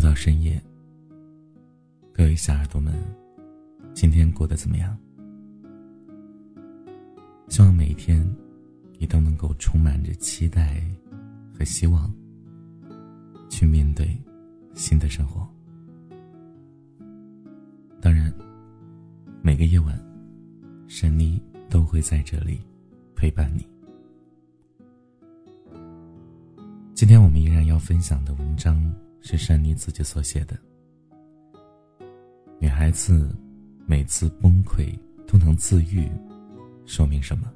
又到深夜，各位小耳朵们，今天过得怎么样？希望每一天你都能够充满着期待和希望，去面对新的生活。当然，每个夜晚，珊妮都会在这里陪伴你。今天我们依然要分享的文章是珊妮自己所写的。女孩子每次崩溃都能自愈，说明什么？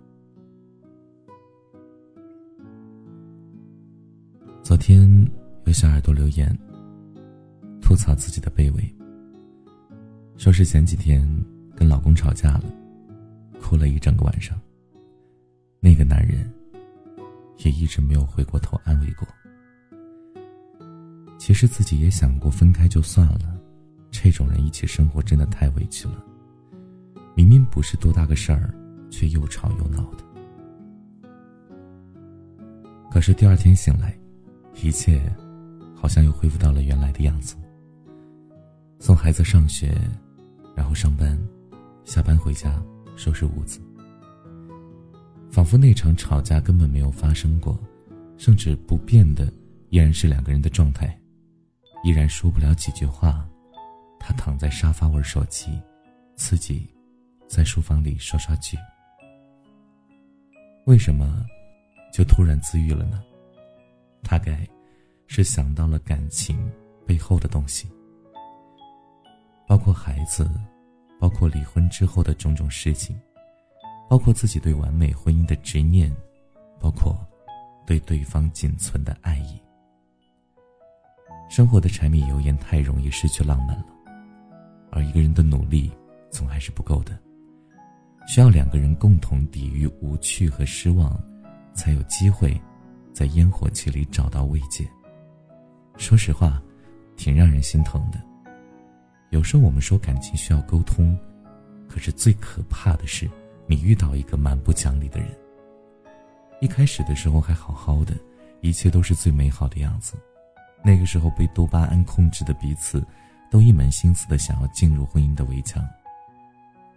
昨天有小耳朵留言，吐槽自己的卑微，说是前几天跟老公吵架了，哭了一整个晚上。那个男人。也一直没有回过头安慰过。其实自己也想过分开就算了，这种人一起生活真的太委屈了。明明不是多大个事儿，却又吵又闹的。可是第二天醒来，一切好像又恢复到了原来的样子。送孩子上学，然后上班，下班回家收拾屋子。仿佛那场吵架根本没有发生过，甚至不变的依然是两个人的状态，依然说不了几句话。他躺在沙发玩手机，自己在书房里刷刷剧。为什么就突然自愈了呢？大概是想到了感情背后的东西，包括孩子，包括离婚之后的种种事情。包括自己对完美婚姻的执念，包括对对方仅存的爱意。生活的柴米油盐太容易失去浪漫了，而一个人的努力总还是不够的，需要两个人共同抵御无趣和失望，才有机会在烟火气里找到慰藉。说实话，挺让人心疼的。有时候我们说感情需要沟通，可是最可怕的是。你遇到一个蛮不讲理的人，一开始的时候还好好的，一切都是最美好的样子。那个时候被多巴胺控制的彼此，都一门心思的想要进入婚姻的围墙。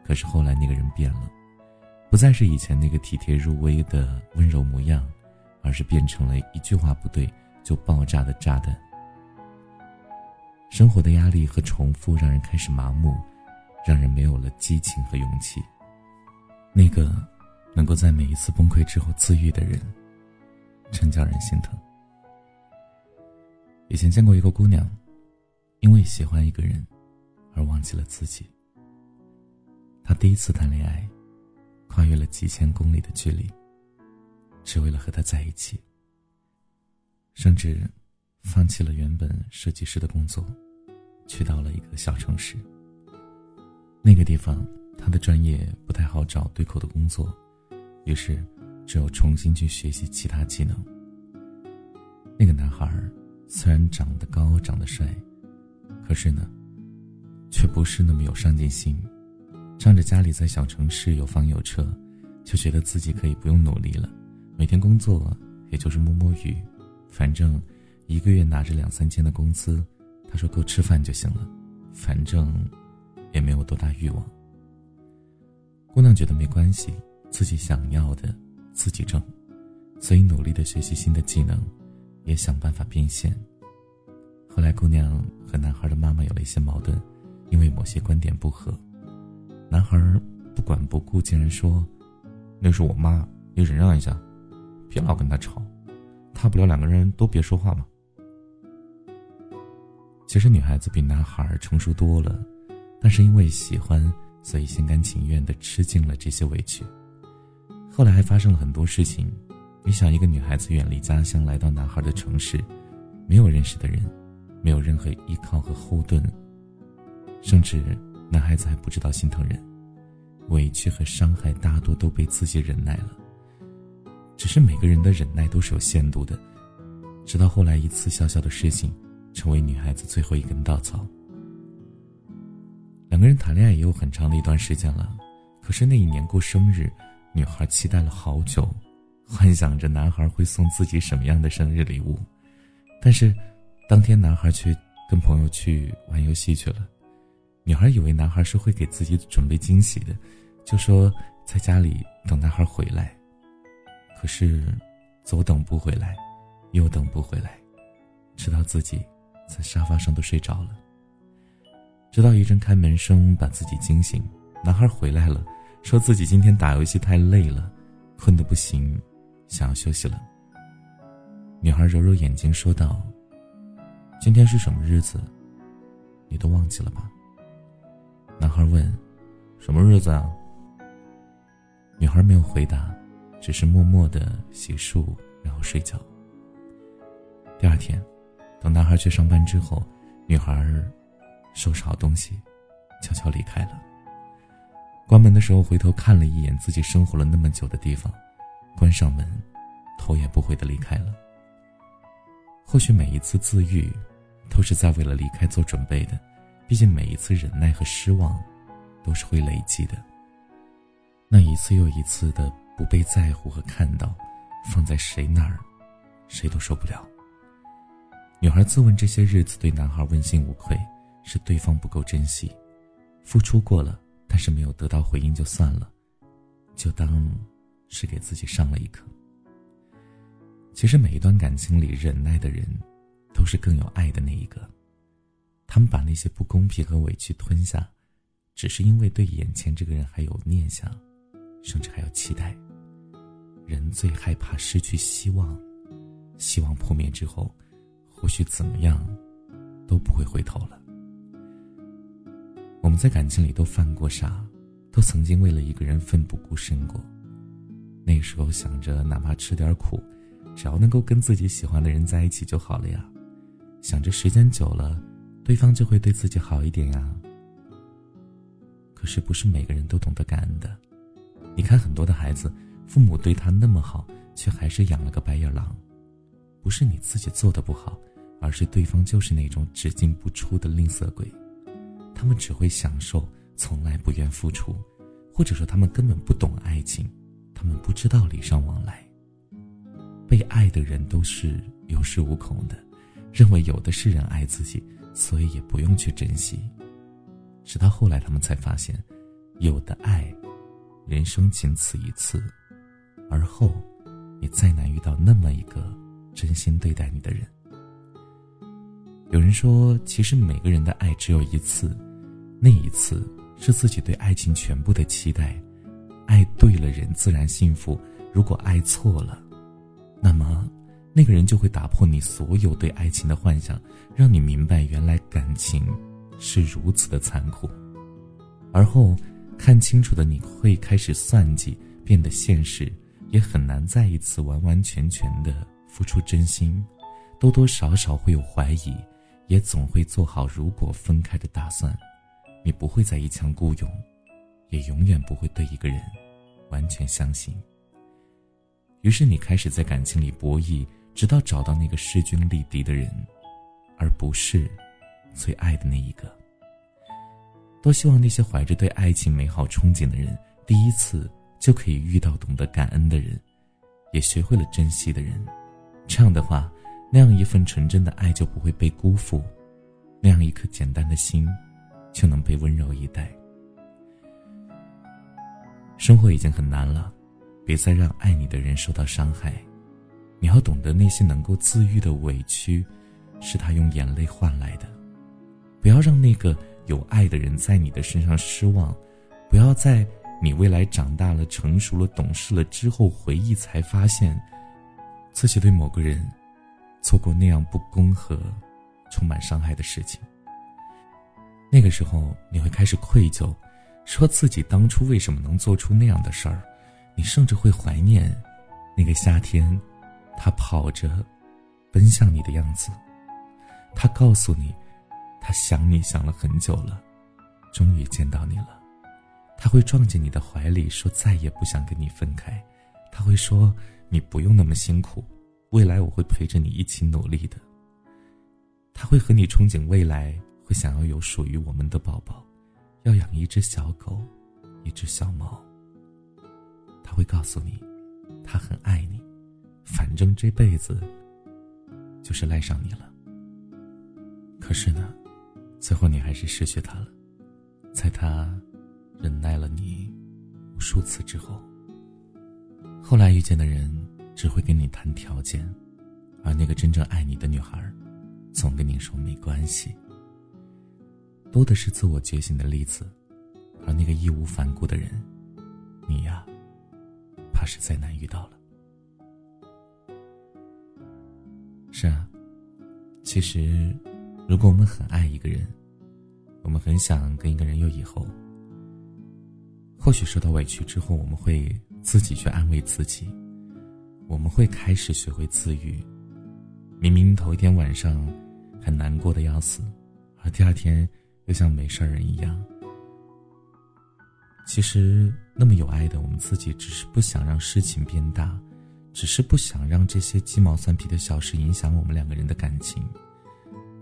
可是后来那个人变了，不再是以前那个体贴入微的温柔模样，而是变成了一句话不对就爆炸的炸弹。生活的压力和重复让人开始麻木，让人没有了激情和勇气。那个能够在每一次崩溃之后自愈的人，真叫人心疼。以前见过一个姑娘，因为喜欢一个人而忘记了自己。她第一次谈恋爱，跨越了几千公里的距离，只为了和他在一起。甚至放弃了原本设计师的工作，去到了一个小城市。那个地方。他的专业不太好找对口的工作，于是只有重新去学习其他技能。那个男孩虽然长得高、长得帅，可是呢，却不是那么有上进心。仗着家里在小城市有房有车，就觉得自己可以不用努力了，每天工作也就是摸摸鱼，反正一个月拿着两三千的工资，他说够吃饭就行了，反正也没有多大欲望。姑娘觉得没关系，自己想要的自己挣，所以努力的学习新的技能，也想办法变现。后来，姑娘和男孩的妈妈有了一些矛盾，因为某些观点不合。男孩不管不顾，竟然说：“那是我妈，你忍让一下，别老跟他吵，大不了两个人都别说话嘛。”其实女孩子比男孩成熟多了，但是因为喜欢。所以心甘情愿的吃尽了这些委屈，后来还发生了很多事情。你想，一个女孩子远离家乡来到男孩的城市，没有认识的人，没有任何依靠和后盾，甚至男孩子还不知道心疼人，委屈和伤害大多都被自己忍耐了。只是每个人的忍耐都是有限度的，直到后来一次小小的事情，成为女孩子最后一根稻草。两个人谈恋爱也有很长的一段时间了，可是那一年过生日，女孩期待了好久，幻想着男孩会送自己什么样的生日礼物，但是，当天男孩却跟朋友去玩游戏去了。女孩以为男孩是会给自己准备惊喜的，就说在家里等男孩回来。可是，左等不回来，右等不回来，直到自己在沙发上都睡着了。直到一阵开门声把自己惊醒，男孩回来了，说自己今天打游戏太累了，困得不行，想要休息了。女孩揉揉眼睛说道：“今天是什么日子？你都忘记了吧？”男孩问：“什么日子啊？”女孩没有回答，只是默默的洗漱，然后睡觉。第二天，等男孩去上班之后，女孩收拾好东西，悄悄离开了。关门的时候，回头看了一眼自己生活了那么久的地方，关上门，头也不回的离开了。或许每一次自愈，都是在为了离开做准备的。毕竟每一次忍耐和失望，都是会累积的。那一次又一次的不被在乎和看到，放在谁那儿，谁都受不了。女孩自问这些日子对男孩问心无愧，是对方不够珍惜，付出过了，但是没有得到回应就算了，就当是给自己上了一课。其实每一段感情里，忍耐的人，都是更有爱的那一个。他们把那些不公平和委屈吞下，只是因为对眼前这个人还有念想，甚至还有期待。人最害怕失去希望，希望破灭之后，或许怎么样，都不会回头了。我们在感情里都犯过傻，都曾经为了一个人奋不顾身过。那时候想着，哪怕吃点苦，只要能够跟自己喜欢的人在一起就好了呀。想着时间久了。对方就会对自己好一点呀。可是不是每个人都懂得感恩的。你看很多的孩子，父母对他那么好，却还是养了个白眼狼。不是你自己做的不好，而是对方就是那种只进不出的吝啬鬼。他们只会享受，从来不愿付出，或者说他们根本不懂爱情，他们不知道礼尚往来。被爱的人都是有恃无恐的，认为有的是人爱自己。所以也不用去珍惜，直到后来他们才发现，有的爱，人生仅此一次，而后，也再难遇到那么一个真心对待你的人。有人说，其实每个人的爱只有一次，那一次是自己对爱情全部的期待，爱对了人自然幸福，如果爱错了，那么。那个人就会打破你所有对爱情的幻想，让你明白原来感情是如此的残酷。而后看清楚的你会开始算计，变得现实，也很难再一次完完全全的付出真心，多多少少会有怀疑，也总会做好如果分开的打算。你不会再一腔孤勇，也永远不会对一个人完全相信。于是你开始在感情里博弈。直到找到那个势均力敌的人，而不是最爱的那一个。多希望那些怀着对爱情美好憧憬的人，第一次就可以遇到懂得感恩的人，也学会了珍惜的人。这样的话，那样一份纯真的爱就不会被辜负，那样一颗简单的心就能被温柔以待。生活已经很难了，别再让爱你的人受到伤害。你要懂得，那些能够自愈的委屈，是他用眼泪换来的。不要让那个有爱的人在你的身上失望，不要在你未来长大了、成熟了、懂事了之后回忆，才发现自己对某个人做过那样不公和充满伤害的事情。那个时候，你会开始愧疚，说自己当初为什么能做出那样的事儿。你甚至会怀念那个夏天。他跑着，奔向你的样子。他告诉你，他想你想了很久了，终于见到你了。他会撞进你的怀里，说再也不想跟你分开。他会说你不用那么辛苦，未来我会陪着你一起努力的。他会和你憧憬未来，会想要有属于我们的宝宝，要养一只小狗，一只小猫。他会告诉你，他很爱你。反正这辈子就是赖上你了。可是呢，最后你还是失去他了。在他忍耐了你无数次之后，后来遇见的人只会跟你谈条件，而那个真正爱你的女孩，总跟你说没关系。多的是自我觉醒的例子，而那个义无反顾的人，你呀，怕是再难遇到了。是啊，其实，如果我们很爱一个人，我们很想跟一个人有以后，或许受到委屈之后，我们会自己去安慰自己，我们会开始学会自愈。明明头一天晚上很难过的要死，而第二天又像没事人一样。其实，那么有爱的我们自己，只是不想让事情变大。只是不想让这些鸡毛蒜皮的小事影响我们两个人的感情。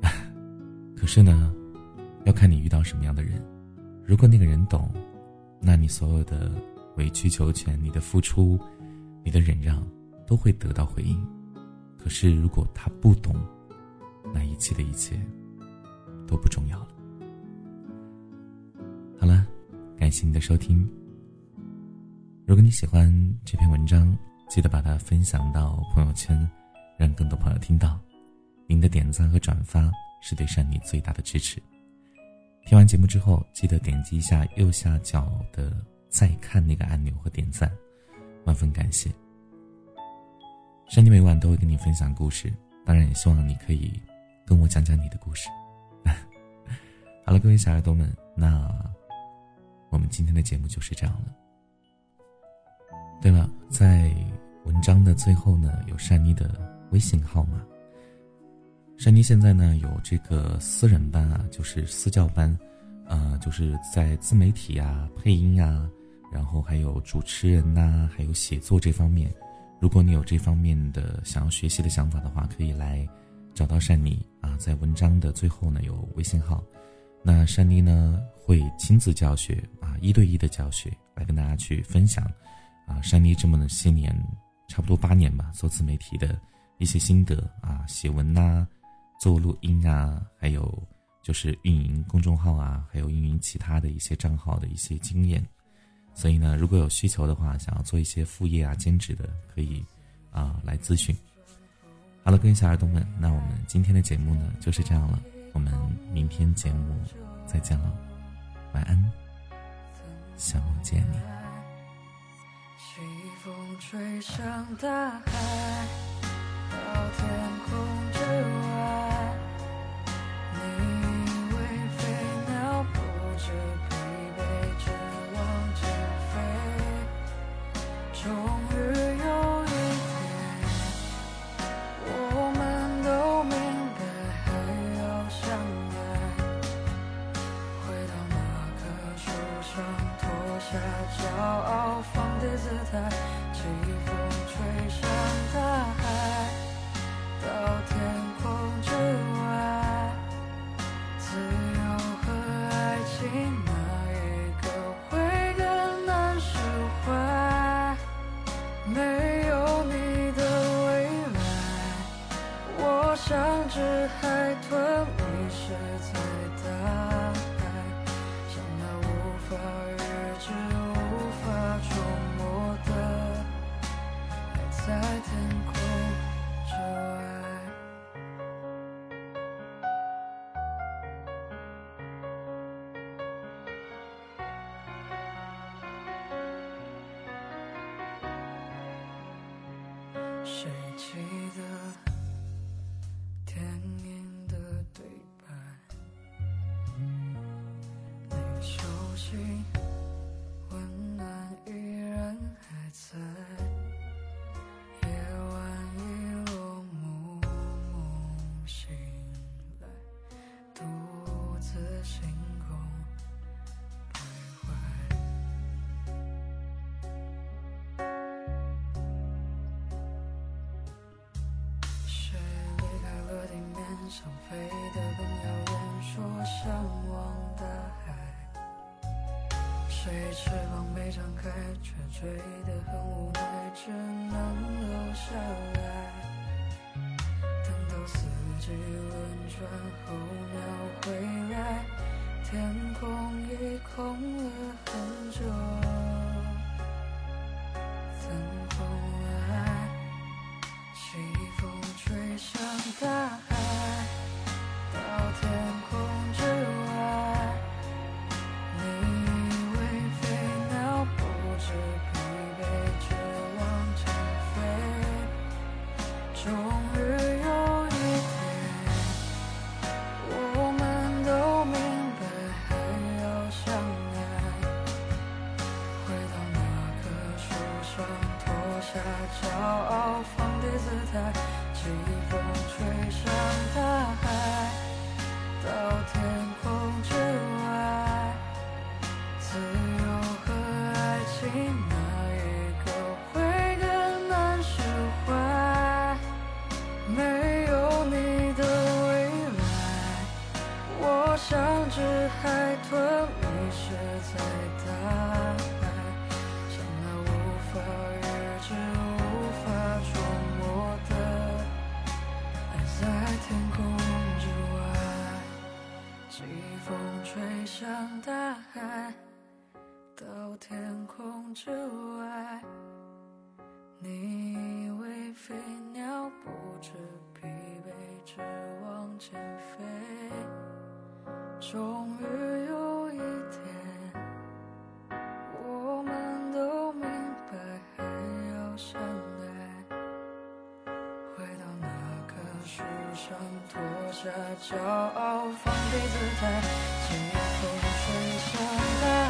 可是呢，要看你遇到什么样的人。如果那个人懂，那你所有的委曲求全、你的付出、你的忍让，都会得到回应。可是如果他不懂，那一切的一切都不重要了。好了，感谢你的收听。如果你喜欢这篇文章，记得把它分享到朋友圈，让更多朋友听到。您的点赞和转发是对善妮最大的支持。听完节目之后，记得点击一下右下角的再看那个按钮和点赞，万分感谢。善妮每晚都会跟你分享故事，当然也希望你可以跟我讲讲你的故事。好了，各位小耳朵们，那我们今天的节目就是这样了。对了，在文章的最后呢，有善妮的微信号码。善妮现在呢有这个私人班啊，就是私教班，呃，就是在自媒体啊、配音呀，然后还有主持人呐，还有写作这方面，如果你有这方面的想要学习的想法的话，可以来找到善妮啊，在文章的最后呢有微信号。那珊妮呢会亲自教学啊，一对一的教学来跟大家去分享。啊，山妮这么些年，差不多八年吧，做自媒体的一些心得啊，写文呐，做录音啊，还有就是运营公众号啊，还有运营其他的一些账号的一些经验。所以呢，如果有需求的话，想要做一些副业啊、兼职的，可以啊来咨询。好了，各位小耳朵们，那我们今天的节目呢就是这样了，我们明天节目再见了，晚安，想见你。吹向大海，到天空之外。只海豚迷失在大海，像那无法预知、无法触摸的，在天空之外。谁记得？想飞得更遥远，说向往大海。谁翅膀没张开，却追得很无奈，只能留下来。等到四季轮转，候鸟回来，天空已空了很久。终于有一天我们都明白还要相爱回到那棵树上脱下骄傲放低姿态季风吹向大